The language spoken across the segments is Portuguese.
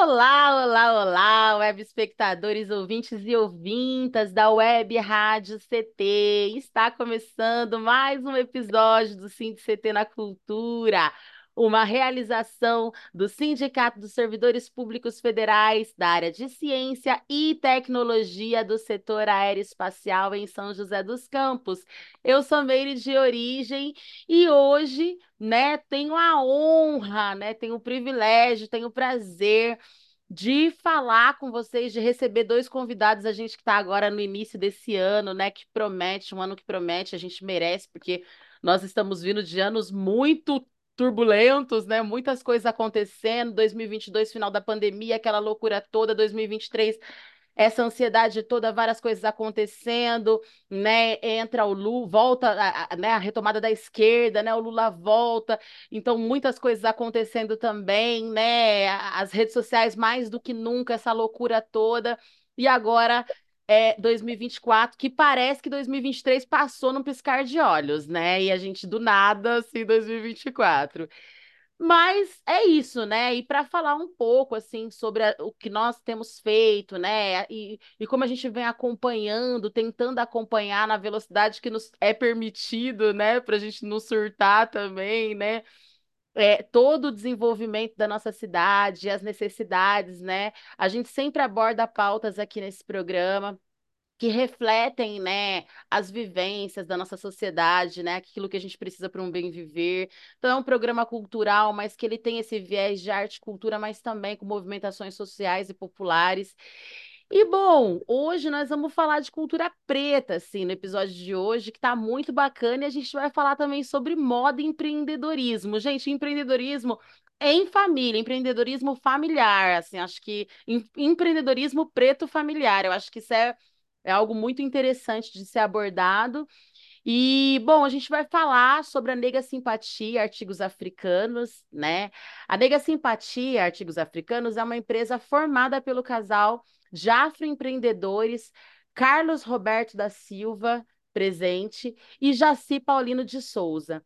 Olá, olá, olá, web espectadores, ouvintes e ouvintas da Web Rádio CT. Está começando mais um episódio do Cindy CT na Cultura, uma realização do Sindicato dos Servidores Públicos Federais da área de Ciência e Tecnologia do setor aeroespacial em São José dos Campos. Eu sou Meire de origem e hoje, né, tenho a honra, né, tenho o privilégio, tenho o prazer de falar com vocês, de receber dois convidados, a gente que está agora no início desse ano, né, que promete, um ano que promete, a gente merece, porque nós estamos vindo de anos muito turbulentos, né? Muitas coisas acontecendo. 2022, final da pandemia, aquela loucura toda. 2023, essa ansiedade toda, várias coisas acontecendo, né? Entra o Lula, volta né? a retomada da esquerda, né? O Lula volta. Então, muitas coisas acontecendo também, né? As redes sociais mais do que nunca, essa loucura toda. E agora é 2024, que parece que 2023 passou num piscar de olhos, né? E a gente do nada, assim, 2024. Mas é isso, né? E para falar um pouco assim sobre a, o que nós temos feito, né? E, e como a gente vem acompanhando, tentando acompanhar na velocidade que nos é permitido, né? Para a gente não surtar também, né? É, todo o desenvolvimento da nossa cidade, as necessidades, né? A gente sempre aborda pautas aqui nesse programa que refletem, né, as vivências da nossa sociedade, né, aquilo que a gente precisa para um bem viver. Então, é um programa cultural, mas que ele tem esse viés de arte e cultura, mas também com movimentações sociais e populares. E bom, hoje nós vamos falar de cultura preta, assim, no episódio de hoje, que está muito bacana, e a gente vai falar também sobre moda e empreendedorismo. Gente, empreendedorismo em família, empreendedorismo familiar, assim, acho que em, empreendedorismo preto familiar, eu acho que isso é é algo muito interessante de ser abordado. E, bom, a gente vai falar sobre a Nega Simpatia Artigos Africanos, né? A Nega Simpatia Artigos Africanos é uma empresa formada pelo casal Jafro Empreendedores, Carlos Roberto da Silva, presente, e Jaci Paulino de Souza.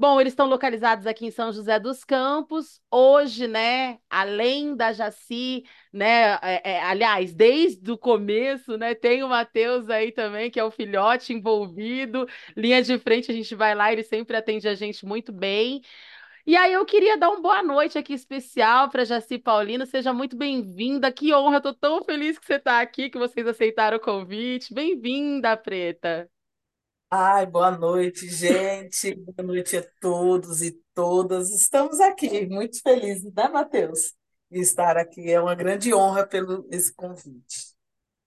Bom, eles estão localizados aqui em São José dos Campos. Hoje, né, além da Jaci, né, é, é, aliás, desde o começo, né, tem o Matheus aí também, que é o filhote envolvido. Linha de frente, a gente vai lá, ele sempre atende a gente muito bem. E aí eu queria dar uma boa noite aqui especial para Jaci Paulino. Seja muito bem-vinda. Que honra, tô tão feliz que você está aqui, que vocês aceitaram o convite. Bem-vinda, Preta. Ai, boa noite, gente. Boa noite a todos e todas. Estamos aqui, muito felizes, né, Matheus? Estar aqui. É uma grande honra pelo esse convite.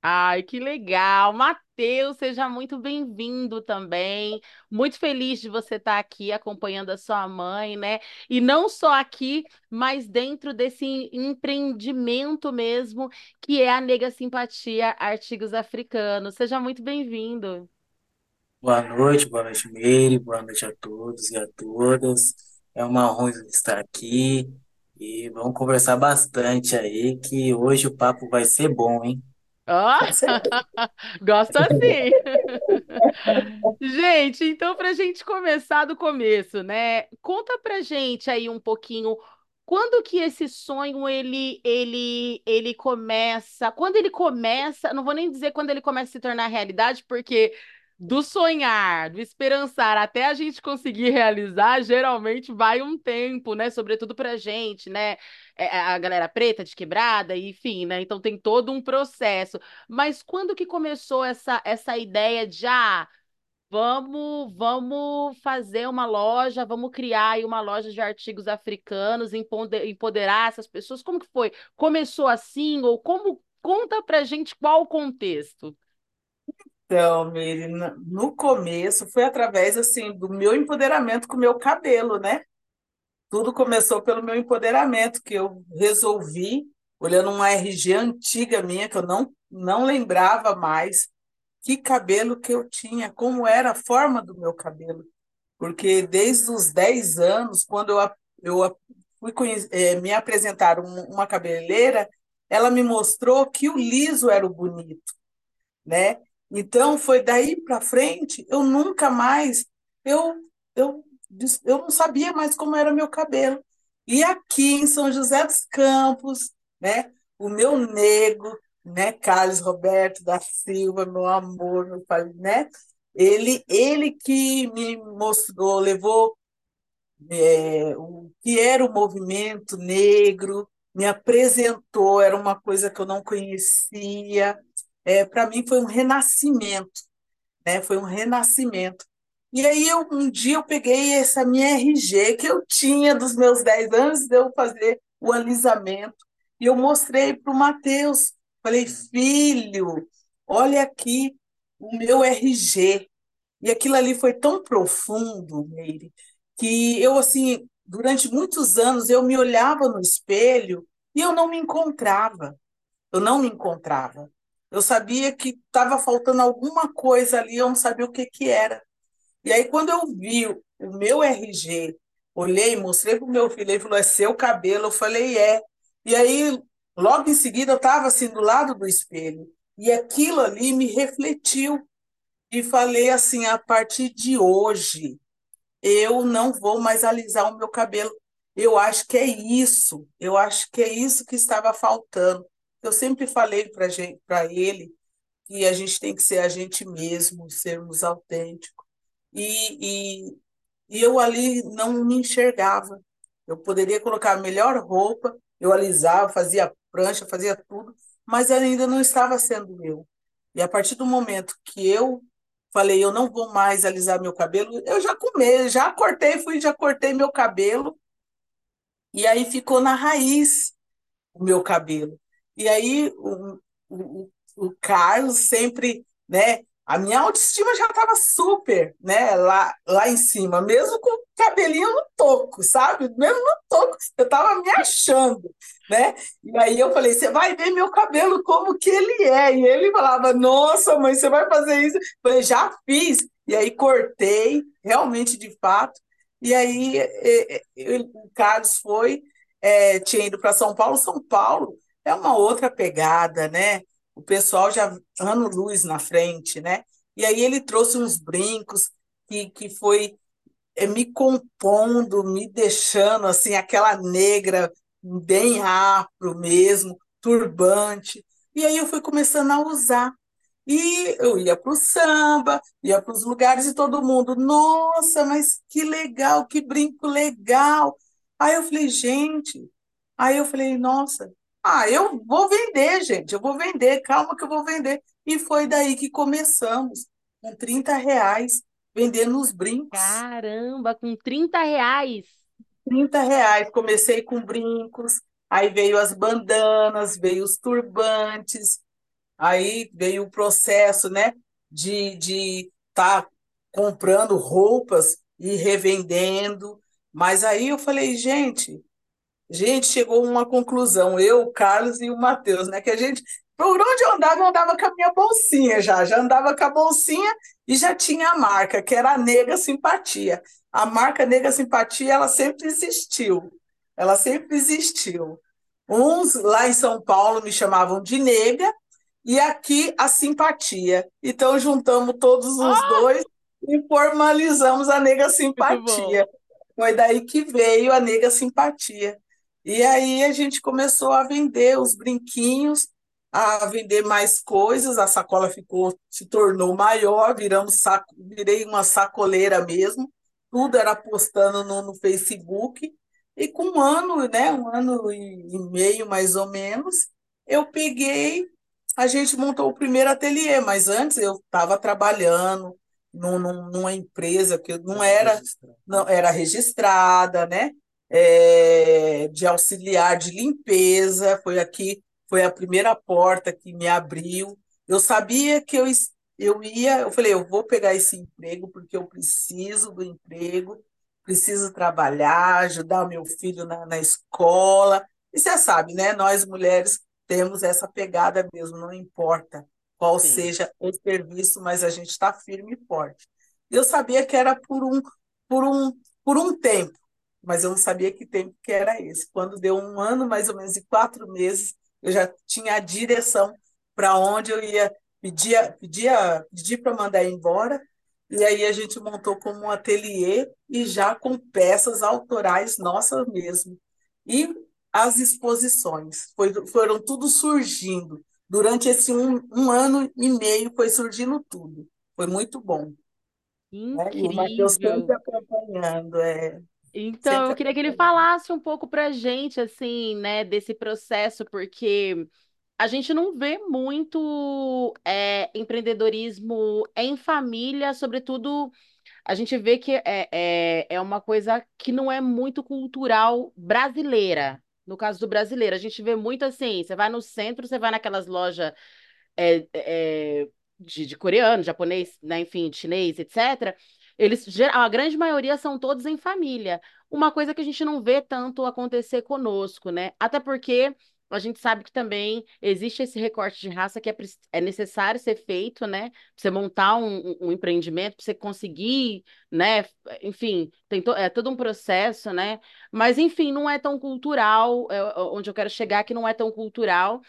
Ai, que legal. Matheus, seja muito bem-vindo também. Muito feliz de você estar aqui acompanhando a sua mãe, né? E não só aqui, mas dentro desse empreendimento mesmo, que é a Nega Simpatia Artigos Africanos. Seja muito bem-vindo. Boa noite, boa noite, Meire, boa noite a todos e a todas. É uma honra estar aqui e vamos conversar bastante aí, que hoje o papo vai ser bom, hein? Ó, gosto assim. Gente, então para a gente começar do começo, né? Conta pra gente aí um pouquinho quando que esse sonho ele ele ele começa, quando ele começa, não vou nem dizer quando ele começa a se tornar realidade, porque do sonhar, do esperançar até a gente conseguir realizar, geralmente vai um tempo, né? Sobretudo pra gente, né? É, é, a galera preta de quebrada, enfim, né? Então tem todo um processo. Mas quando que começou essa, essa ideia de ah, vamos, vamos fazer uma loja, vamos criar aí uma loja de artigos africanos, empoderar essas pessoas? Como que foi? Começou assim ou como conta pra gente qual o contexto? Então, Miri, no começo foi através assim do meu empoderamento com o meu cabelo, né? Tudo começou pelo meu empoderamento, que eu resolvi, olhando uma RG antiga minha, que eu não, não lembrava mais, que cabelo que eu tinha, como era a forma do meu cabelo. Porque desde os 10 anos, quando eu, eu fui é, me apresentar uma cabeleireira, ela me mostrou que o liso era o bonito, né? Então foi daí para frente, eu nunca mais eu eu eu não sabia mais como era meu cabelo. E aqui em São José dos Campos, né, o meu nego, né, Carlos Roberto da Silva, meu amor, meu pai, né? Ele ele que me mostrou, levou é, o que era o movimento negro, me apresentou, era uma coisa que eu não conhecia. É, Para mim foi um renascimento, né? Foi um renascimento. E aí eu, um dia eu peguei essa minha RG que eu tinha dos meus 10 anos de eu fazer o alisamento e eu mostrei para o Matheus. Falei, filho, olha aqui o meu RG. E aquilo ali foi tão profundo, Meire, que eu, assim, durante muitos anos, eu me olhava no espelho e eu não me encontrava. Eu não me encontrava. Eu sabia que estava faltando alguma coisa ali, eu não sabia o que, que era. E aí, quando eu vi o meu RG, olhei, mostrei para o meu filho, ele falou: é seu cabelo. Eu falei: é. E aí, logo em seguida, eu estava assim do lado do espelho. E aquilo ali me refletiu. E falei assim: a partir de hoje, eu não vou mais alisar o meu cabelo. Eu acho que é isso, eu acho que é isso que estava faltando. Eu sempre falei para ele que a gente tem que ser a gente mesmo, sermos autênticos. E, e, e eu ali não me enxergava. Eu poderia colocar a melhor roupa, eu alisava, fazia prancha, fazia tudo, mas ainda não estava sendo eu. E a partir do momento que eu Falei, eu não vou mais alisar meu cabelo. Eu já comei, já cortei, fui, já cortei meu cabelo. E aí ficou na raiz o meu cabelo. E aí o, o, o Carlos sempre, né? A minha autoestima já estava super, né? Lá, lá em cima, mesmo com o cabelinho no toco, sabe? Mesmo no toco, eu estava me achando né? E aí eu falei, você vai ver meu cabelo como que ele é. E ele falava, nossa, mãe, você vai fazer isso? Eu falei, já fiz. E aí cortei, realmente, de fato. E aí o Carlos foi, é, tinha ido para São Paulo. São Paulo é uma outra pegada, né? O pessoal já ano luz na frente, né? E aí ele trouxe uns brincos que, que foi é, me compondo, me deixando assim, aquela negra bem afro mesmo, turbante. E aí eu fui começando a usar. E eu ia para o samba, ia para os lugares e todo mundo, nossa, mas que legal, que brinco legal. Aí eu falei, gente, aí eu falei, nossa, ah, eu vou vender, gente, eu vou vender, calma que eu vou vender. E foi daí que começamos, com 30 reais, vendendo os brincos. Caramba, com 30 reais! 30 reais. Comecei com brincos, aí veio as bandanas, veio os turbantes, aí veio o processo, né, de de estar tá comprando roupas e revendendo. Mas aí eu falei, gente, gente, chegou uma conclusão, eu, o Carlos e o Matheus, né, que a gente por onde eu andava, eu andava com a minha bolsinha já, já andava com a bolsinha e já tinha a marca, que era a Nega Simpatia a marca Nega Simpatia ela sempre existiu. Ela sempre existiu. Uns lá em São Paulo me chamavam de nega e aqui a simpatia. Então juntamos todos os ah! dois e formalizamos a nega simpatia. Foi daí que veio a nega simpatia. E aí a gente começou a vender os brinquinhos, a vender mais coisas, a sacola ficou se tornou maior, viramos saco, virei uma sacoleira mesmo tudo era postando no, no Facebook. E com um ano, né, um ano e, meio mais ou menos, eu peguei, a gente montou o primeiro ateliê, mas antes eu estava trabalhando num, numa empresa que não era, não era registrada, né? É, de auxiliar de limpeza, foi aqui, foi a primeira porta que me abriu. Eu sabia que eu eu ia, eu falei, eu vou pegar esse emprego porque eu preciso do emprego, preciso trabalhar, ajudar o meu filho na, na escola. E você sabe, né? Nós mulheres temos essa pegada mesmo, não importa qual Sim. seja o serviço, mas a gente está firme e forte. Eu sabia que era por um, por um, por um tempo, mas eu não sabia que tempo que era esse. Quando deu um ano, mais ou menos, e quatro meses, eu já tinha a direção para onde eu ia pedir, pedia, pedir para mandar embora, e aí a gente montou como um ateliê e já com peças autorais nossas mesmo. E as exposições, foi, foram tudo surgindo. Durante esse um, um ano e meio foi surgindo tudo. Foi muito bom. Né? E o Matheus Incrível. sempre acompanhando. É, Então, eu queria que ele falasse um pouco pra gente, assim, né, desse processo, porque a gente não vê muito é, empreendedorismo em família, sobretudo, a gente vê que é, é, é uma coisa que não é muito cultural brasileira. No caso do brasileiro, a gente vê muito assim, você vai no centro, você vai naquelas lojas é, é, de, de coreano, japonês, né, enfim, chinês, etc., eles, a grande maioria são todos em família. Uma coisa que a gente não vê tanto acontecer conosco, né? Até porque a gente sabe que também existe esse recorte de raça que é, é necessário ser feito, né? Pra você montar um, um- um empreendimento, para você conseguir, né? Enfim, tem to- é todo um processo, né? Mas, enfim, não é tão cultural, é, onde eu quero chegar, que não é tão cultural.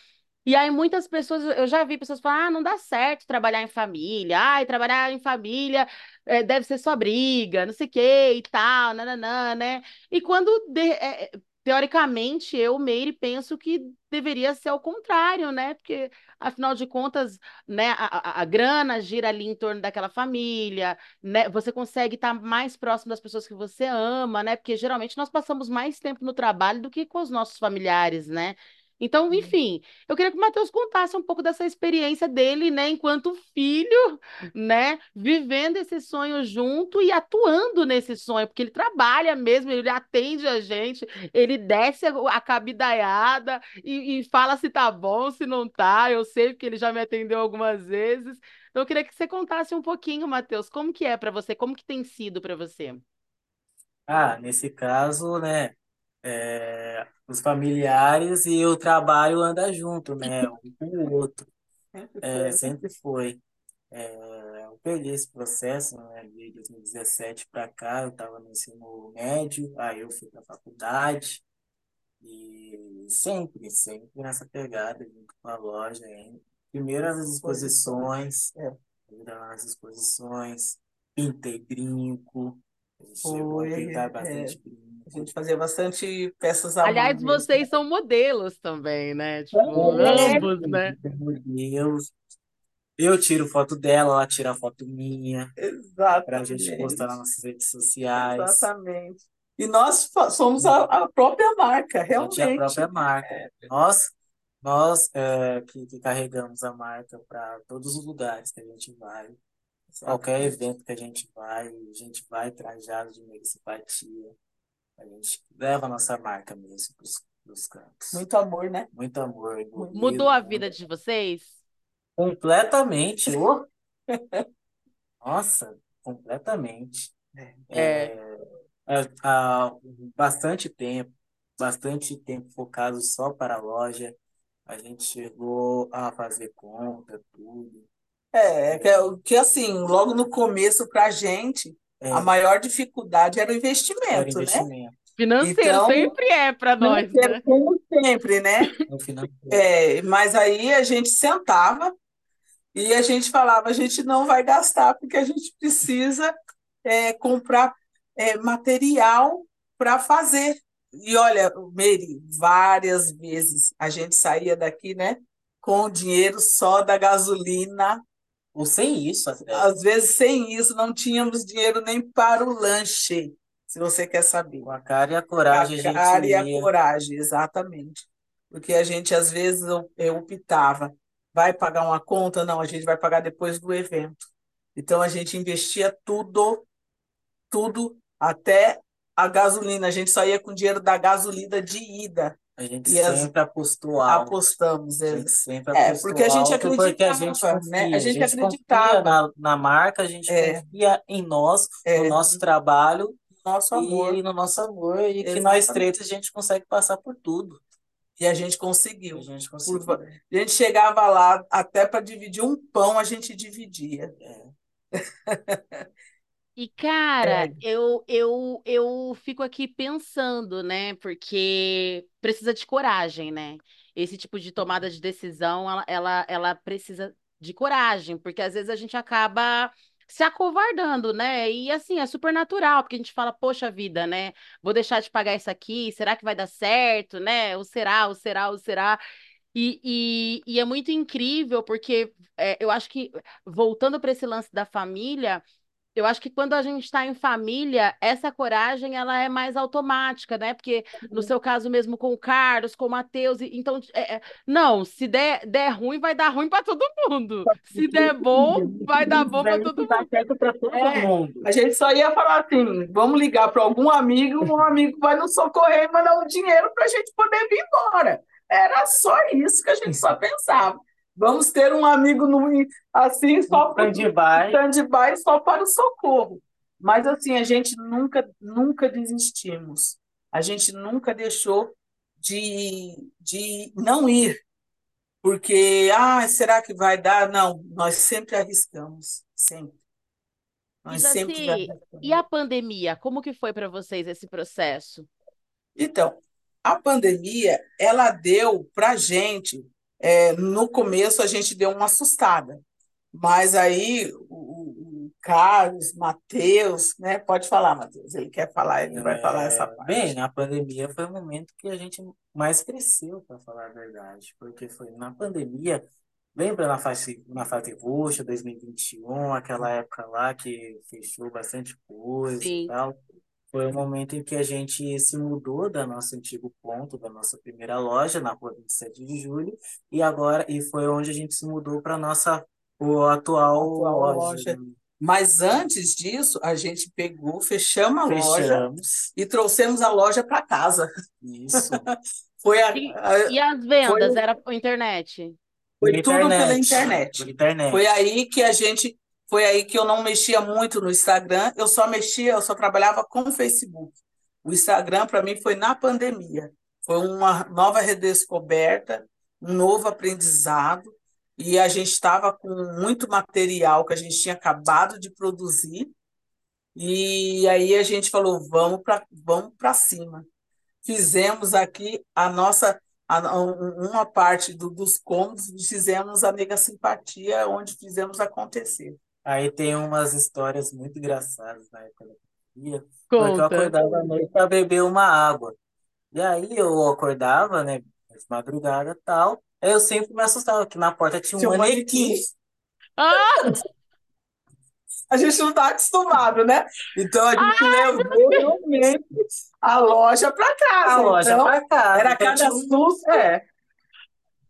E aí muitas pessoas, eu já vi pessoas falar, ah, não dá certo trabalhar em família, ai, trabalhar em família eh, deve ser só briga, não sei o que e tal, nananã, né? E quando, de- eh, teoricamente, eu, Meire, penso que deveria ser ao contrário, né? Porque, afinal de contas, né, a, a, a grana gira ali em torno daquela família, né? Você consegue estar mais próximo das pessoas que você ama, né? Porque geralmente nós passamos mais tempo no trabalho do que com os nossos familiares, né? Então, enfim, eu queria que o Matheus contasse um pouco dessa experiência dele, né, enquanto filho, né, vivendo esse sonho junto e atuando nesse sonho, porque ele trabalha mesmo, ele atende a gente, ele desce a a cabidaiada e, e fala se tá bom, se não tá. Eu sei porque ele já me atendeu algumas vezes. Então, eu queria que você contasse um pouquinho, Matheus, como que é para você, como que tem sido para você? Ah, nesse caso, né, é, os familiares e o trabalho andam junto, né, um com o outro. Sempre É, foi. sempre foi. É, eu peguei esse processo, né, de 2017 para cá, eu estava no ensino médio, aí eu fui para a faculdade e sempre, sempre nessa pegada, junto com a loja, hein? Primeiro as exposições, É, as exposições, pintei brinco, a gente chegou a foi. pintar É, bastante a gente fazia bastante peças à mão Aliás, mesmo. vocês são modelos também, né? Tipo, É, ambos, né? Meu Deus. Eu tiro foto dela, ela tira foto minha, pra gente postar nas exatamente. nossas redes sociais. Exatamente. E nós somos a, a própria marca, A gente é a realmente. própria marca. Nós, nós é, que, que carregamos a marca para todos os lugares que a gente vai, qualquer Exatamente. evento que a gente vai, a gente vai trajado de simpatia. A gente leva a nossa marca mesmo para os cantos. Muito amor, né? Muito amor Muito. envolvido, Mudou a né? vida de vocês? Completamente. Nossa, completamente. É. É. É, há bastante tempo, bastante tempo focado só para a loja. A gente chegou a fazer conta, tudo. É, que, é o- que assim, logo no começo, para a gente, a É, maior dificuldade era o era investimento, né? investimento Financeiro Então, sempre é para nós, né? como sempre, né? no financeiro. É, mas aí a gente sentava e a gente falava, a gente não vai gastar porque a gente precisa é, comprar é, material para fazer. E olha, Meire, várias vezes a gente saía daqui, né, com o dinheiro só da gasolina, Ou sem isso até. às vezes sem isso, não tínhamos dinheiro nem para o lanche, se você quer saber. Com a cara e a A coragem a gente cara e a coragem, exatamente. Porque a gente, às vezes, eu, eu optava, vai pagar uma conta? Não, a gente vai pagar depois do evento. Então, a gente investia tudo, tudo, até a gasolina. A gente só ia com dinheiro da gasolina de ida. A gente E as, sempre apostou alto. apostamos. A É, gente sempre é, apostou porque a gente alto porque a gente acreditava, né? A confia. A gente gente confia acreditava. na, na marca, a gente É, confia em nós, no é, nosso trabalho nosso amor. e no nosso amor. E que nós Exatamente. três a gente consegue passar por tudo. E a gente conseguiu. A gente conseguiu. Por- A gente chegava lá, até para dividir um pão, a gente dividia. E, cara, É. eu, eu, eu fico aqui pensando, né? Porque precisa de coragem, né? Esse tipo de tomada de decisão, ela, ela, ela precisa de coragem, porque às vezes a gente acaba se acovardando, né? E assim, é super natural, porque a gente fala, poxa vida, né? Vou deixar de pagar isso aqui, será que vai dar certo, né? Ou será, ou será, ou será? E, e, e é muito incrível, porque é, eu acho que, voltando para esse lance da família. Eu acho que quando a gente está em família, essa coragem ela é mais automática, né? Porque no seu caso mesmo com o Carlos, com o Matheus, então, é, é, não, se der, der ruim, vai dar ruim para todo mundo. Se der bom, vai dar bom para todo mundo. certo para todo É. mundo. A gente só ia falar assim: vamos ligar para algum amigo, um amigo vai nos socorrer e mandar um dinheiro para a gente poder vir embora. Era só isso que a gente só pensava. Vamos ter um amigo no, assim, só para Stand-by. stand-by, só para o socorro. Mas assim, a gente nunca, nunca desistimos. A gente nunca deixou de, de não ir. Porque, ah, será que vai dar? Não, nós sempre arriscamos, sempre. Nós Diz sempre assim, arriscamos. e a pandemia, como que foi para vocês esse processo? Então, a pandemia, ela deu para gente, é, no começo a gente deu uma assustada, mas aí o, o- o Carlos, Matheus, né? Pode falar, Matheus, ele quer falar, ele vai falar essa É, parte. Bem, a pandemia foi o momento que a gente mais cresceu, para falar a verdade, porque foi na pandemia, lembra na fase, na fase roxa, 2021, aquela época lá que fechou bastante coisa e Sim. tal. Foi o momento em que a gente se mudou da nosso antigo ponto, da nossa primeira loja, na rua 27 de julho, e agora, e foi onde a gente se mudou para nossa o atual Atual loja. loja. Mas antes disso, a gente pegou, fechamos a loja Fechamos. e trouxemos a loja para casa. Isso. Foi, a, E, a- e as vendas, foi- era por internet? foi Por tudo pela internet. Internet. Foi aí que a gente, foi aí que eu não mexia muito no Instagram, eu só mexia, eu só trabalhava com o Facebook. O Instagram para mim foi na pandemia. Foi uma nova redescoberta, um novo aprendizado, e a gente estava com muito material que a gente tinha acabado de produzir, e aí a gente falou, vamos para vamos cima. Fizemos aqui a nossa um- uma parte do- dos cômodos, fizemos a Mega Simpatia, onde fizemos acontecer. Aí tem umas histórias muito engraçadas na época da pandemia, porque eu Conta. acordava à noite para beber uma água. E aí eu acordava, né, de madrugada e tal. Aí eu sempre me assustava, que na porta tinha um Tinha um manequim. manequim. Ah, A gente não está acostumado, né? Então a gente levou realmente a loja para casa. A loja Então, pra casa. era Então cada tinha um- susto. É.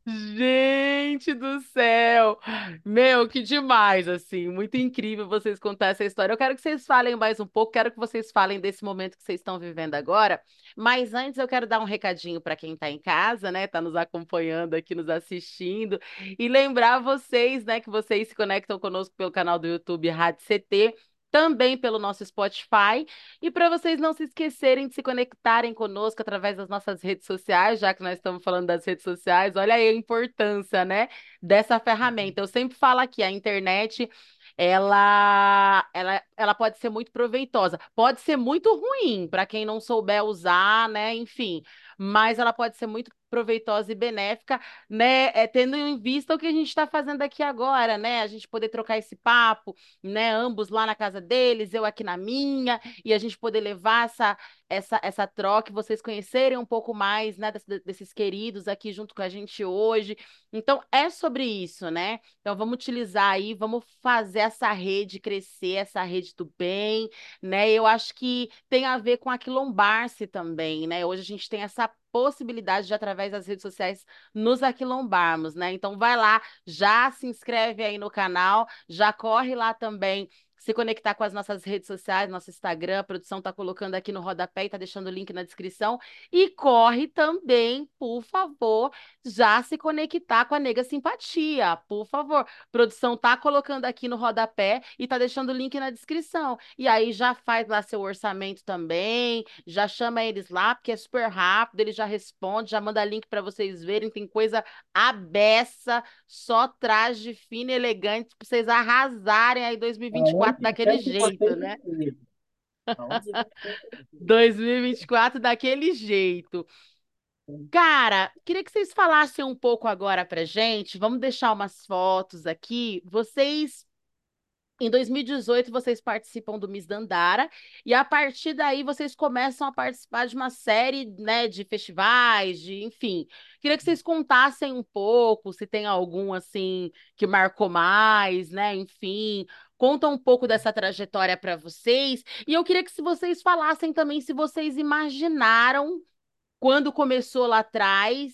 Gente do céu! Meu, que demais, assim, muito incrível vocês contar essa história. Eu quero que vocês falem mais um pouco, quero que vocês falem desse momento que vocês estão vivendo agora, mas antes eu quero dar um recadinho para quem está em casa, né, está nos acompanhando aqui, nos assistindo, e lembrar vocês, né, que vocês se conectam conosco pelo canal do YouTube Rádio CT, também pelo nosso Spotify. E para vocês não se esquecerem de se conectarem conosco através das nossas redes sociais, já que nós estamos falando das redes sociais, olha aí a importância, né, dessa ferramenta. Eu sempre falo aqui, a internet, ela, ela, ela pode ser muito proveitosa, pode ser muito ruim para quem não souber usar, né, enfim, mas ela pode ser muito proveitosa e benéfica, né, é, tendo em vista o que a gente está fazendo aqui agora, né, a gente poder trocar esse papo, né, ambos lá na casa deles, eu aqui na minha, e a gente poder levar essa, essa, essa troca, vocês conhecerem um pouco mais, né, des- desses queridos aqui junto com a gente hoje. Então, é sobre isso, né? Então, vamos utilizar aí, vamos fazer essa rede crescer, essa rede do bem, né? Eu acho que tem a ver com aquilombar-se também, né? Hoje a gente tem essa possibilidade de, através das redes sociais, nos aquilombarmos, né? Então, vai lá, já se inscreve aí no canal, já corre lá também se conectar com as nossas redes sociais, nosso Instagram, a produção está colocando aqui no rodapé e está deixando o link na descrição. E corre também, por favor, já se conectar com a Nega Simpatia, por favor. A produção tá colocando aqui no rodapé e tá deixando o link na descrição. E aí já faz lá seu orçamento também, já chama eles lá, porque é super rápido, ele já responde, já manda link para vocês verem, tem coisa abessa, só traje fino e elegante para vocês arrasarem aí 2024 daquele jeito, né? 2024 daquele jeito. Cara, queria que vocês falassem um pouco agora pra gente. Vamos deixar umas fotos aqui. Vocês em 2018, vocês participam do Miss Dandara, e a partir daí vocês começam a participar de uma série, né, de festivais, de, enfim. Queria que vocês contassem um pouco, se tem algum, assim, que marcou mais, né, enfim. Conta um pouco dessa trajetória para vocês. E eu queria que se vocês falassem também se vocês imaginaram, quando começou lá atrás,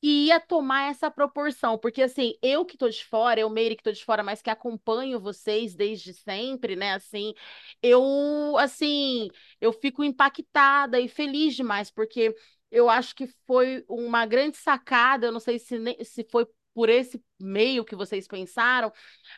que ia tomar essa proporção, porque assim, eu que tô de fora, eu Meire que tô de fora, mas que acompanho vocês desde sempre, né, assim, eu, assim, eu fico impactada e feliz demais, porque eu acho que foi uma grande sacada, eu não sei se, se foi por esse meio que vocês pensaram,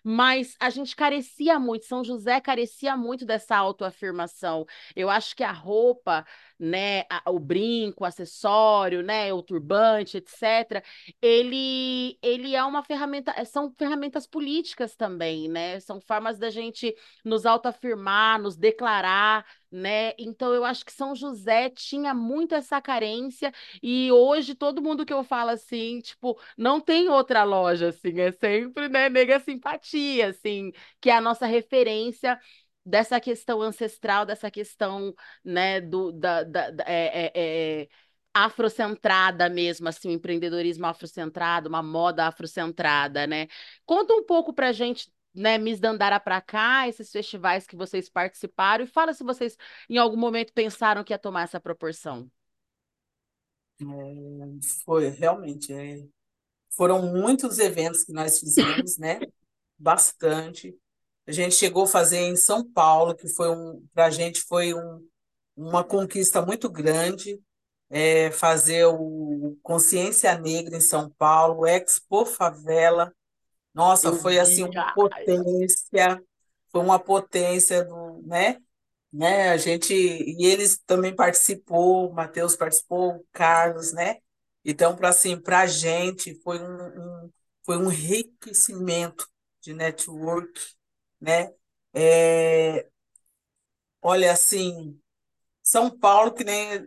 mas a gente carecia muito, São José carecia muito dessa autoafirmação. Eu acho que a roupa, né, a, o brinco, o acessório, né, o turbante, etc., ele, ele é uma ferramenta, são ferramentas políticas também, né? São formas da gente nos autoafirmar, nos declarar, né? Então eu acho que São José tinha muito essa carência e hoje todo mundo que eu falo assim, tipo, não tem outra loja assim, é sempre, né, nega simpatia, assim, que é a nossa referência dessa questão ancestral, dessa questão, né, do, da, da, da é, é, é, afrocentrada mesmo, assim, o empreendedorismo afrocentrado, uma moda afrocentrada, né? Conta um pouco pra gente né, Miss Dandara para cá, esses festivais que vocês participaram, e fala se vocês em algum momento pensaram que ia tomar essa proporção. É, foi, realmente. É, foram muitos eventos que nós fizemos, né? Bastante. A gente chegou a fazer em São Paulo, que foi um, para a gente foi um, uma conquista muito grande, é, fazer o Consciência Negra em São Paulo, Expo Favela, nossa, Eu foi assim uma potência, foi uma potência do, né? Né? A gente e eles também participou, o Matheus participou, o Carlos, né? Então, para assim, a gente foi um, um- foi um enriquecimento de network, né? É, olha assim, São Paulo que nem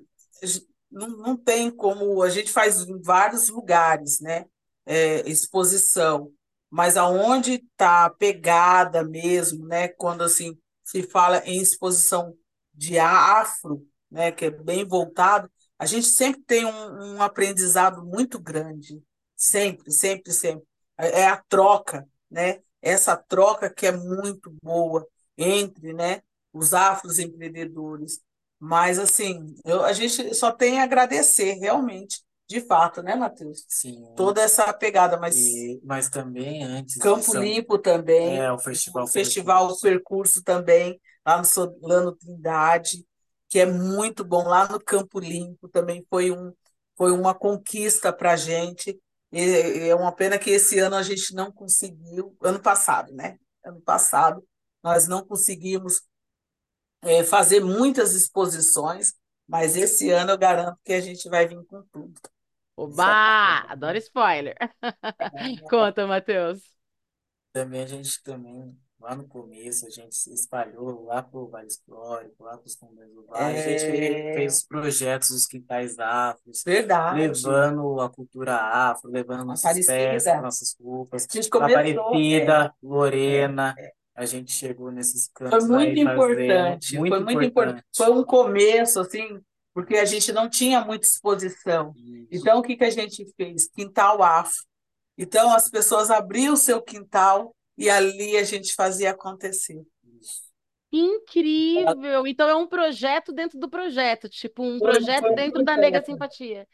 não, não tem como a gente faz em vários lugares, né? É, exposição, mas aonde está pegada mesmo, né? Quando assim se fala em exposição de afro, né? Que é bem voltado, a gente sempre tem um, um aprendizado muito grande, sempre, sempre, sempre. É é a troca, né? Essa troca que é muito boa entre, né? Os afros empreendedores. Mas, assim, eu, a gente só tem a agradecer, realmente, de fato, né, Matheus? Sim. Toda essa pegada, mas E, mas também antes Campo São, Limpo também, é, o festival o Festival Percurso. Percurso também, lá no Solano Trindade, que é muito bom, lá no Campo Limpo também foi, um, foi uma conquista para a gente. E é uma pena que esse ano a gente não conseguiu, ano passado, né? Ano passado, nós não conseguimos é, fazer muitas exposições, mas esse ano eu garanto que a gente vai vir com tudo. É Oba! Adoro spoiler. Conta, Matheus. Também a gente também, lá no começo, a gente se espalhou lá pro Vale Histórico, lá para os Combeiros do Vale. A gente fe- fez É os projetos dos quintais afros, verdade. levando a cultura afro, levando nossas Aparecida. nossas roupas. A gente começou, é, Aparecida, é, Lorena, é. a gente chegou nesses Foi cantos muito aí fazendo, importante, muito foi muito importante. importante. Foi um começo, assim, porque a gente não tinha muita exposição. Isso. Então, o que que a gente fez? Quintal afro. Então, as pessoas abriam o seu quintal e ali a gente fazia acontecer. Incrível! Então é um projeto dentro do projeto, tipo um Foi, projeto foi dentro da Nega projeto. Simpatia.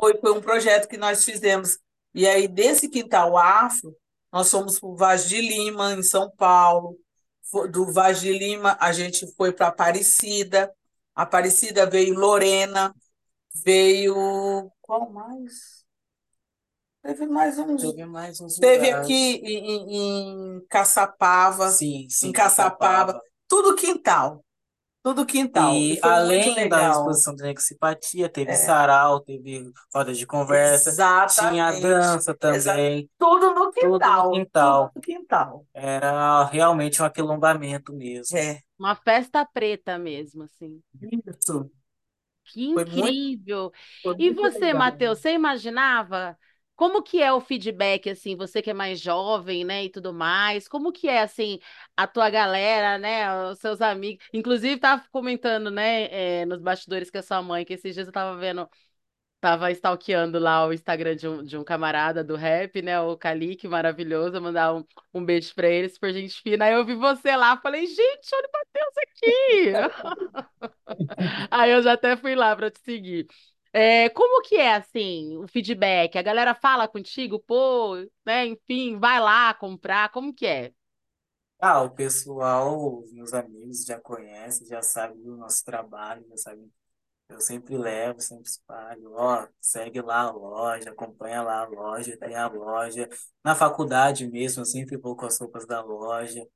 Foi, foi um projeto que nós fizemos. E aí, desse quintal afro, nós fomos para o Vaz de Lima, em São Paulo, do Vaz de Lima, a gente foi para Aparecida. Aparecida veio Lorena, veio. Qual mais? Teve mais uns. Teve mais uns Teve lugares. aqui em, em, em Caçapava, Sim, sim, em Caçapava, tudo quintal. Tudo quintal. E foi muito além da legal. exposição de Nexipatia, teve É. sarau, teve roda de conversa, tinha Exatamente. dança também, Tudo no tudo no quintal. quintal. Tudo no quintal. Era realmente um aquilombamento mesmo. É, Uma festa preta mesmo, assim. isso. Que Foi muito- incrível. Foi E muito você, legal. Matheus, você imaginava? Como que é o feedback, assim, você que é mais jovem, né, e tudo mais, como que é, assim, a tua galera, né, os seus amigos, inclusive tava comentando, né, é, nos bastidores com a sua mãe, que esses dias eu tava vendo, tava stalkeando lá o Instagram de um, de um camarada do rap, né, o Kalik, maravilhoso, mandar um, um beijo pra ele, super gente fina, aí eu vi você lá, falei, gente, olha o Matheus aqui! Aí eu já até fui lá pra te seguir. É, como que é assim o feedback? A galera fala contigo, pô, né? Enfim, vai lá comprar. Como que é? Ah, o pessoal, os meus amigos já conhecem, já sabem do nosso trabalho, já sabem. Eu sempre levo, sempre espalho, ó, segue lá a loja, acompanha lá a loja, tem a loja. Na faculdade mesmo, eu sempre vou com as roupas da loja.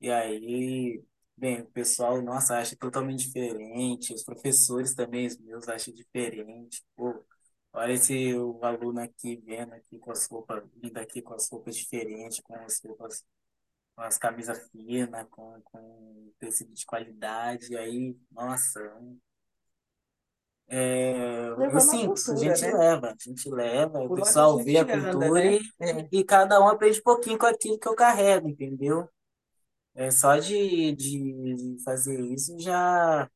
E aí, bem, o pessoal, nossa, acha totalmente diferente, os professores também, os meus, acham diferente. Pô, olha esse o aluno aqui vendo aqui com as roupas, vindo aqui com as roupas diferentes, com as roupas com as camisas finas, com, com tecido de qualidade, aí, nossa, é, eu sinto, a gente né? leva, a gente leva, o a pessoal vê a anda, cultura né? e, É. e cada um aprende um pouquinho com aquilo que eu carrego, entendeu? É só de, de, de fazer isso já,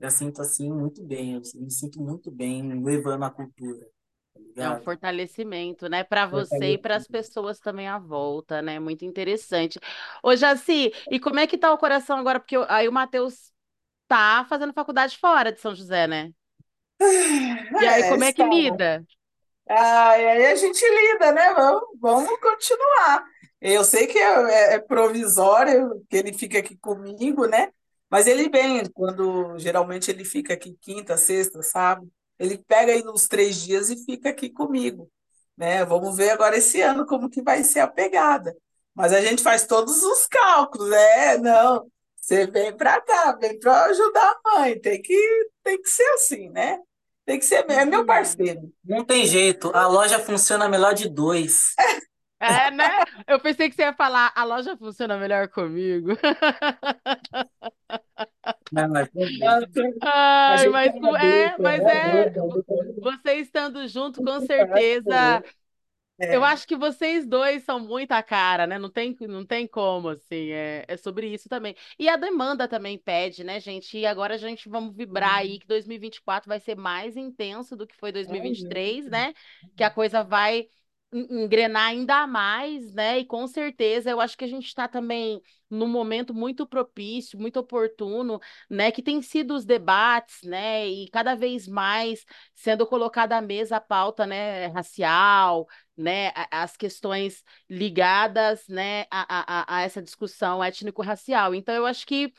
já sinto assim muito bem, eu me sinto muito bem levando a cultura, tá É um ligado? fortalecimento, né? Para você e para as pessoas também à volta, né? Muito interessante. Ô, Jaci, e como é que tá o coração agora? Porque o- aí o Matheus tá fazendo faculdade fora de São José, né? E aí, É, como é que está. lida? Ah, e aí a gente lida, né? Vamos, vamos continuar. Eu sei que é, é- é provisório, que ele fica aqui comigo, né? Mas ele vem, quando geralmente ele fica aqui quinta, sexta, sábado. Ele pega aí nos três dias e fica aqui comigo, né? Vamos ver agora esse ano como que vai ser a pegada. Mas a gente faz todos os cálculos, né? Não, você vem para cá, vem para ajudar a mãe. Tem que, tem que ser assim, né? Tem que ser, é meu parceiro. Não tem jeito, a loja funciona melhor de dois. É, né? Eu pensei que você ia falar, a loja funciona melhor comigo. Não, mas Ai, mas é é, mas né? é, vo- você estando junto, com certeza. Eu É. acho que vocês dois são muita cara, né? Não tem, não tem como, assim. É, é sobre isso também. E a demanda também pede, né, gente? E agora a gente vamos vibrar aí que 2024 vai ser mais intenso do que foi 2023, né? Que a coisa vai engrenar ainda mais, né? E com certeza eu acho que a gente está também num momento muito propício, muito oportuno, né? Que tem sido os debates, né? E cada vez mais sendo colocada à mesa a pauta, né? Racial né, as questões ligadas, né, a, a, a essa discussão étnico-racial. Então, eu acho que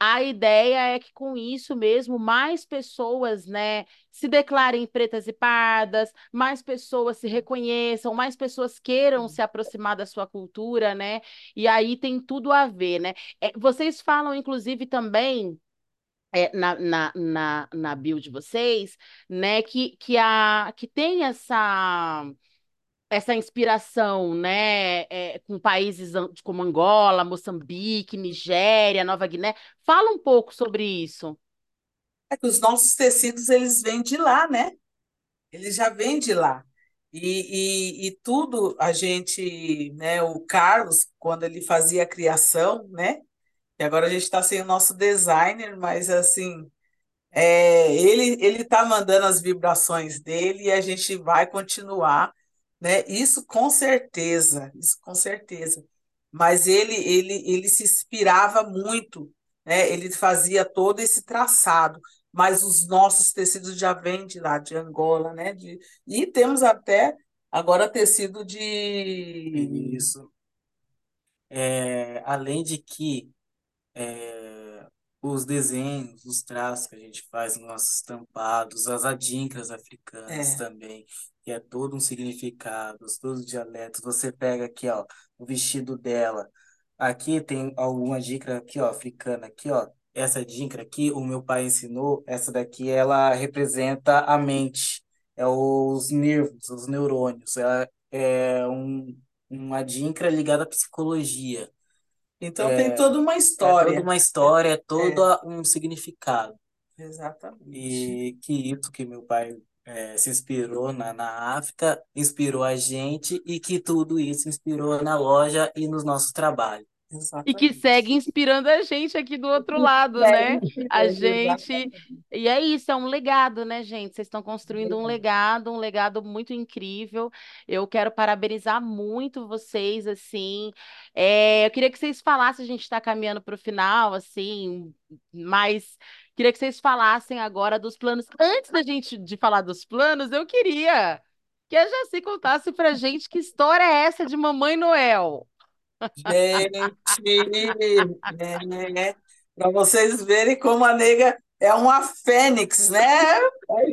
a ideia é que com isso mesmo mais pessoas, né, se declarem pretas e pardas, mais pessoas se reconheçam, mais pessoas queiram se aproximar da sua cultura, né? E aí tem tudo a ver, né? É, vocês falam, inclusive, também é, na, na, na, na bio de vocês, né, que, que, a, que tem essa essa inspiração, né, é, com países como Angola, Moçambique, Nigéria, Nova Guiné. Fala um pouco sobre isso. É que os nossos tecidos, eles vêm de lá, né? Eles já vêm de lá. E, e, e tudo a gente, né? O Carlos, quando ele fazia a criação, né? E agora a gente está sem o nosso designer, mas assim, é, ele ele está mandando as vibrações dele e a gente vai continuar, né? Isso com certeza, isso com certeza. Mas ele ele ele se inspirava muito, né? Ele fazia todo esse traçado, mas os nossos tecidos já vêm de lá, de Angola, né? De, e temos até agora tecido de isso. É, além de que é, os desenhos, os traços que a gente faz nos nossos estampados, as adinkras africanas É, também, que é todo um significado, todos os dialetos. Você pega aqui, ó, o vestido dela. Aqui tem alguma dica aqui, ó, africana, aqui, ó. Essa dica aqui, o meu pai ensinou, essa daqui ela representa a mente, é os nervos, os neurônios. Ela é um, uma dica ligada à psicologia. então tem toda uma É toda história. uma história, é todo É, um significado. exatamente. E que isso que meu pai eh, se inspirou na, na África, inspirou a gente e que tudo isso inspirou na loja e nos nossos trabalhos. E que segue Exatamente. inspirando a gente aqui do outro lado, né? A gente. exatamente. E é isso, é um legado, né, gente? Vocês estão construindo um legado, um legado muito incrível. Eu quero parabenizar muito vocês, assim. É, eu queria que vocês falassem, a gente está caminhando para o final, assim, mas queria que vocês falassem agora dos planos. Antes da gente de falar dos planos, eu queria que a Jaci contasse pra gente que história é essa de Mamãe Noel. Gente, né? Para vocês verem como a nega é uma fênix, né?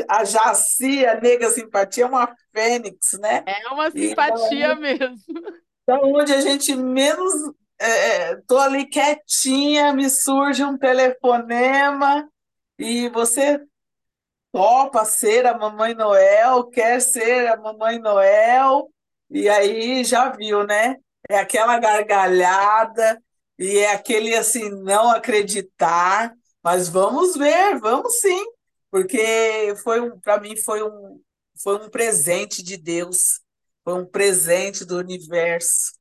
A Jaci, a nega simpatia, é uma fênix, né? É uma simpatia mesmo. então, onde a gente menos é, é, tô ali quietinha, me surge um telefonema e você topa ser a Mamãe Noel, quer ser a Mamãe Noel, e aí já viu, né? É aquela gargalhada e é aquele assim, não acreditar, mas vamos ver, vamos sim, porque foi um, para mim foi um, foi um presente de Deus, foi um presente do universo.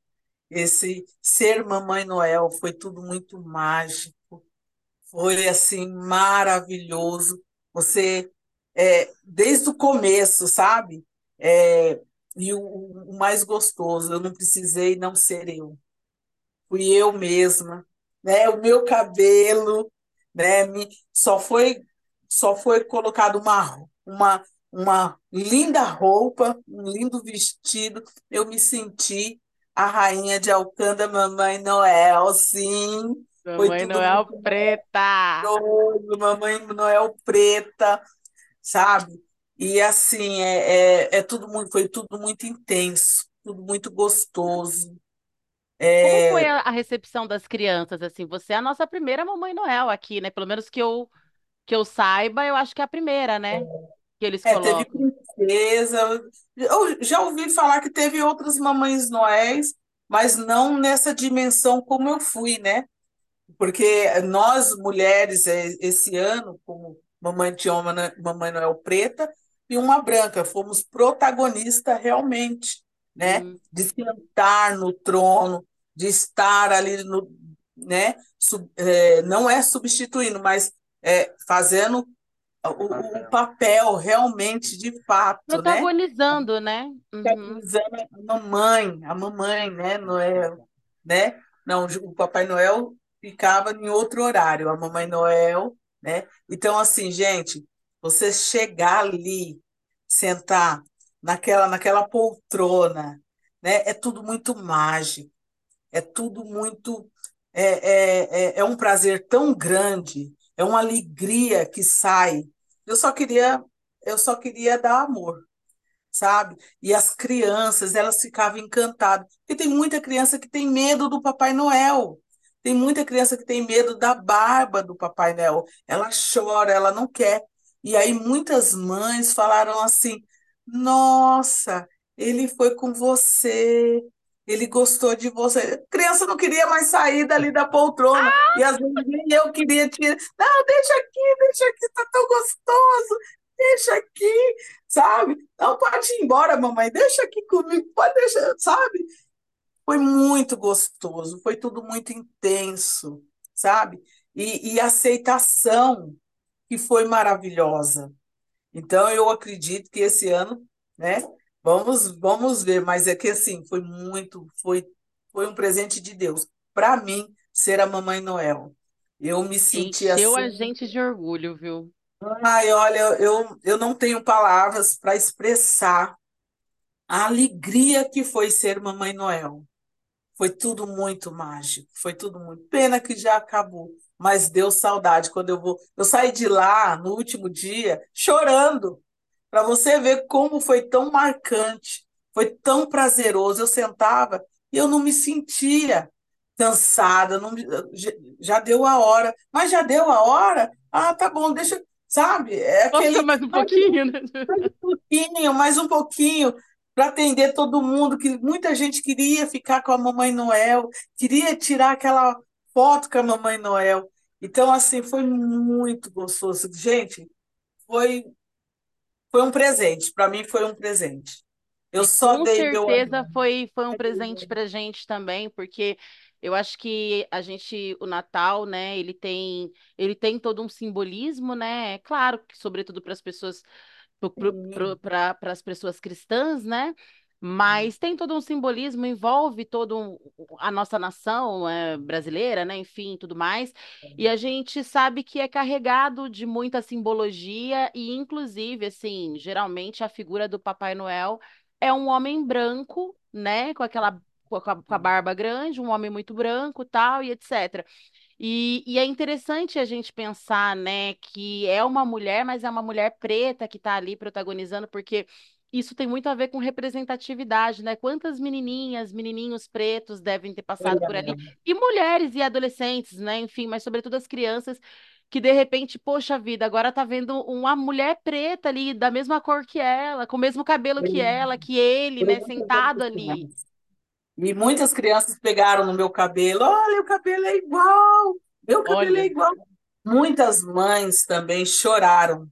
Esse ser Mamãe Noel foi tudo muito mágico. Foi assim maravilhoso. Você é, desde o começo, sabe? É, e o, o mais gostoso, eu não precisei não ser eu. Fui eu mesma, né? O meu cabelo, né? Me, só foi só foi colocado uma uma uma linda roupa, um lindo vestido. Eu me senti a rainha de Alcântara, Mamãe Noel, sim. Mamãe Noel muito preta. maravilhoso, Mamãe Noel preta, sabe? E assim, é, é, é tudo muito, foi tudo muito intenso, tudo muito gostoso. Como foi É, a, a recepção das crianças, assim? Você é a nossa primeira Mamãe Noel aqui, né? Pelo menos que eu, que eu saiba, eu acho que é a primeira, né? Que eles é, teve colocam. princesa. Eu já ouvi falar que teve outras mamães Noéis, mas não nessa dimensão como eu fui, né? Porque nós, mulheres, é, esse ano, como Mamãe Tioma, Mamãe Noel Preta e uma branca, fomos protagonistas realmente, né? Hum. De sentar no trono, de estar ali no, né? Sub- é, não é substituindo, mas é, fazendo o, o papel realmente de fato, né? Protagonizando, né? Uhum. Caracterizando a mamãe, a mamãe, né? Noel, né? Não, o Papai Noel ficava em outro horário, a Mamãe Noel, né? Então, assim, gente, você chegar ali, sentar naquela, naquela poltrona, né? É tudo muito mágico, é tudo muito. É, é, é, é um prazer tão grande, é uma alegria que sai. Eu só queria, eu só queria dar amor sabe? E as crianças, elas ficavam encantadas. Porque tem muita criança que tem medo do Papai Noel. Tem muita criança que tem medo da barba do Papai Noel. Ela chora, ela não quer. E aí muitas mães falaram assim: Nossa, ele foi com você. Ele gostou de você. A criança não queria mais sair dali da poltrona. E às vezes nem eu queria tirar. Não, deixa aqui, deixa aqui, tá tão gostoso. Deixa aqui sabe? Não pode ir embora, mamãe, deixa aqui comigo, pode deixar, sabe? Foi muito gostoso, foi tudo muito intenso, sabe? E, e a aceitação que foi maravilhosa. Então, eu acredito que esse ano, né? Vamos, vamos ver, mas é que assim, foi muito, foi, foi um presente de Deus. Para mim, ser a Mamãe Noel. Eu me senti Encheu a assim, gente de orgulho, viu? ai, olha, eu, eu não tenho palavras para expressar a alegria que foi ser Mamãe Noel. Foi tudo muito mágico, foi tudo muito. Pena que já acabou, mas deu saudade quando eu vou. Eu saí de lá no último dia chorando, para você ver como foi tão marcante, foi tão prazeroso. Eu sentava e eu não me sentia cansada, não, já deu a hora, mas já deu a hora? Ah, tá bom, deixa, sabe? É aquele mais um pouquinho, né? Mais um pouquinho, mais um pouquinho para atender todo mundo, que muita gente queria ficar com a Mamãe Noel, queria tirar aquela foto com a Mamãe Noel. Então, assim, foi muito gostoso. Gente, foi, foi um presente. Para mim, foi um presente. Eu só com dei certeza meu... foi, foi um presente para gente também, porque eu acho que a gente, o Natal, né, ele tem, ele tem todo um simbolismo, né? É claro que, sobretudo para as pessoas para as pessoas cristãs, né? Mas tem todo um simbolismo, envolve toda um, a nossa nação é, brasileira, né? Enfim, tudo mais. E a gente sabe que é carregado de muita simbologia e, inclusive, assim, geralmente a figura do Papai Noel é um homem branco, né? Com aquela com a, com a barba grande, um homem muito branco, tal e etc. E, e, é interessante a gente pensar, né, que é uma mulher, mas é uma mulher preta que está ali protagonizando, porque isso tem muito a ver com representatividade, né? Quantas menininhas, menininhos pretos devem ter passado por ali, e mulheres e adolescentes, né? Enfim, mas sobretudo as crianças que de repente, poxa vida, agora tá vendo uma mulher preta ali, da mesma cor que ela, com o mesmo cabelo que ela, que ele, né, sentado ali. E muitas crianças pegaram no meu cabelo. Olha, o cabelo é igual. Meu cabelo Olha. é igual. Muitas mães também choraram,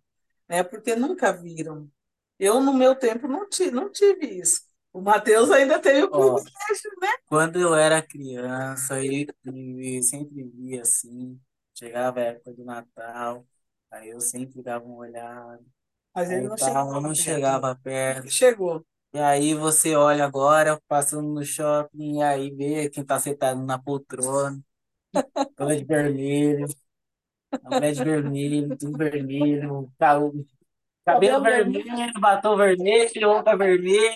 né? Porque nunca viram. Eu, no meu tempo, não tive, não tive isso. O Matheus ainda teve o privilégio, né? Quando eu era criança, e, sempre via assim, chegava a época do Natal, aí eu sempre dava uma olhada. Mas ele não, chegava, não chegava perto. Chegou. E aí você olha agora, passando no shopping, e aí vê quem tá sentado na poltrona, toda de vermelho, a mulher de vermelho, tudo vermelho, cabelo, cabelo vermelho, batom vermelho, roupa vermelha.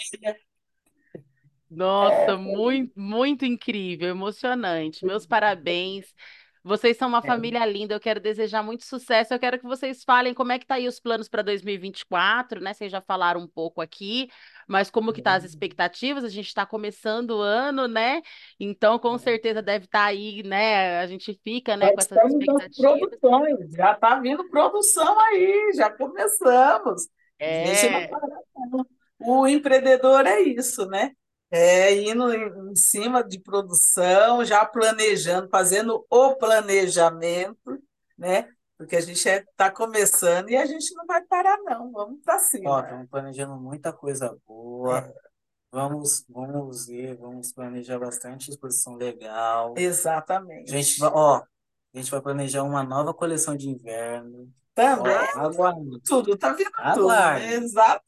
Nossa, muito, muito incrível, emocionante. Meus parabéns. Vocês são uma é. família linda, eu quero desejar muito sucesso. Eu quero que vocês falem como é que tá aí os planos para 2024, né? Vocês já falaram um pouco aqui, mas como que tá as uhum. expectativas? A gente está começando o ano, né? Então, com certeza deve estar tá aí, né? A gente fica, né, com essas expectativas. Produções, já tá vindo produção aí, já começamos. É. O empreendedor é isso, né? É, indo em cima de produção, já planejando, fazendo o planejamento, né? Porque a gente está é, tá começando e a gente não vai parar, não. Vamos para cima. Ó, estamos planejando muita coisa boa. É. Vamos, vamos ver, vamos planejar bastante exposição legal. Exatamente. A gente, ó, a gente vai planejar uma nova coleção de inverno. Também. Ó, aguarde. Tudo, tá vindo aguarde. tudo. Exato.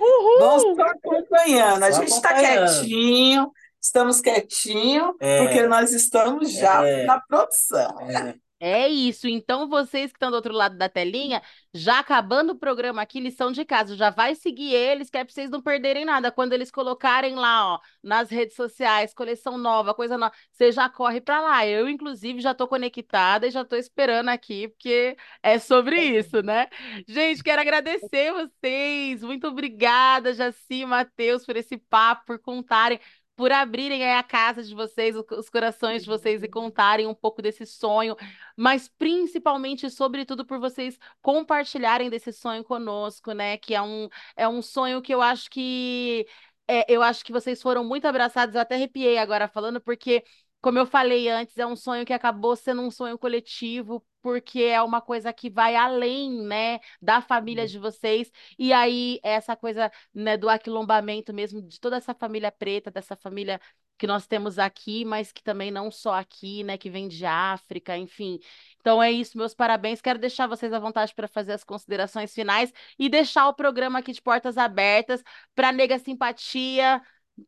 Uhul! Vamos estar acompanhando. A gente está quietinho, estamos quietinho, é, porque nós estamos já é, na produção. É. É isso. Então, vocês que estão do outro lado da telinha, já acabando o programa aqui, lição de casa, já vai seguir eles, que é para vocês não perderem nada. Quando eles colocarem lá, ó, nas redes sociais, coleção nova, coisa nova, você já corre para lá. Eu, inclusive, já estou conectada e já estou esperando aqui, porque é sobre isso, né? Gente, quero agradecer vocês. Muito obrigada, Jaci, Matheus, por esse papo, por contarem por abrirem a casa de vocês, os corações de vocês e contarem um pouco desse sonho, mas principalmente, sobretudo, por vocês compartilharem desse sonho conosco, né? Que é um, é um sonho que eu acho que é, eu acho que vocês foram muito abraçados. Eu até arrepiei agora falando, porque como eu falei antes, é um sonho que acabou sendo um sonho coletivo, porque é uma coisa que vai além, né, da família de vocês. E aí, essa coisa, né, do aquilombamento mesmo, de toda essa família preta, dessa família que nós temos aqui, mas que também não só aqui, né, que vem de África, enfim. Então é isso, meus parabéns. Quero deixar vocês à vontade para fazer as considerações finais e deixar o programa aqui de portas abertas para Nega Simpatia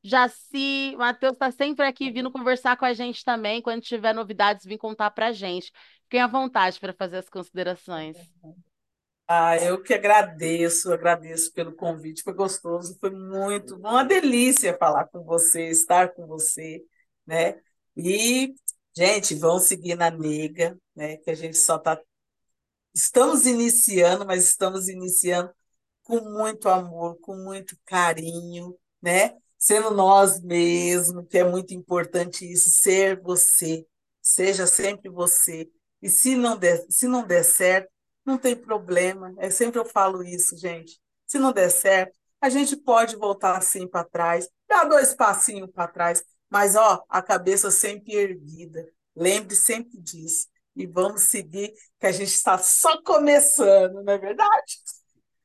Jaci, Matheus está sempre aqui vindo conversar com a gente também. Quando tiver novidades, vir contar para a gente. Fiquem à vontade para fazer as considerações. Ah, eu que agradeço, agradeço pelo convite, foi gostoso, foi muito, uma delícia falar com você, estar com você. né? E, gente, vão seguir na nega, né? Que a gente só está. Estamos iniciando, mas estamos iniciando com muito amor, com muito carinho, né? Sendo nós mesmos, que é muito importante isso, ser você, seja sempre você. E se não der, se não der certo, não tem problema. É sempre eu falo isso, gente. Se não der certo, a gente pode voltar assim para trás, dar dois passinhos para trás, mas ó, a cabeça sempre erguida. Lembre sempre disso. E vamos seguir, que a gente está só começando, não é verdade?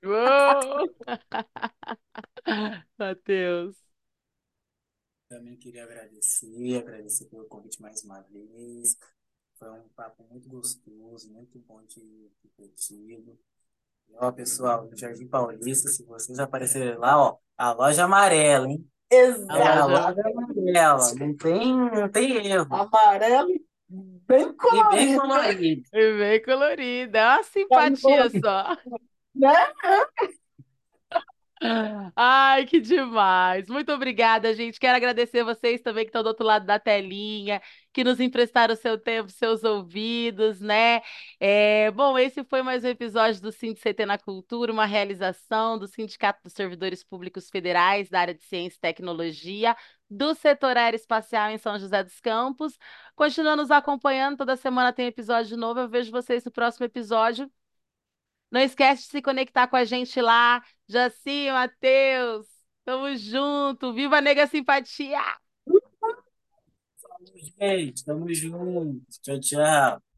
Matheus. Também queria agradecer, agradecer pelo convite mais uma vez. Foi um papo muito gostoso, muito bom de, de ter tido. Ó, pessoal, do Jardim Paulista, se vocês aparecerem lá, ó, a loja amarela, hein? Exato. A loja amarela, não tem, não tem erro. Amarelo e bem E bem colorido. E bem colorida, é uma simpatia só. né? Ai, que demais! Muito obrigada, gente. Quero agradecer vocês também que estão do outro lado da telinha, que nos emprestaram o seu tempo, seus ouvidos, né? É, bom, esse foi mais um episódio do CT na Cultura, uma realização do Sindicato dos Servidores Públicos Federais da área de Ciência e Tecnologia, do setor aeroespacial em São José dos Campos. Continua nos acompanhando, toda semana tem episódio novo. Eu vejo vocês no próximo episódio. Não esquece de se conectar com a gente lá. Jaci, Matheus, tamo junto. Viva a Nega Simpatia! Gente, tamo junto. Tchau, tchau.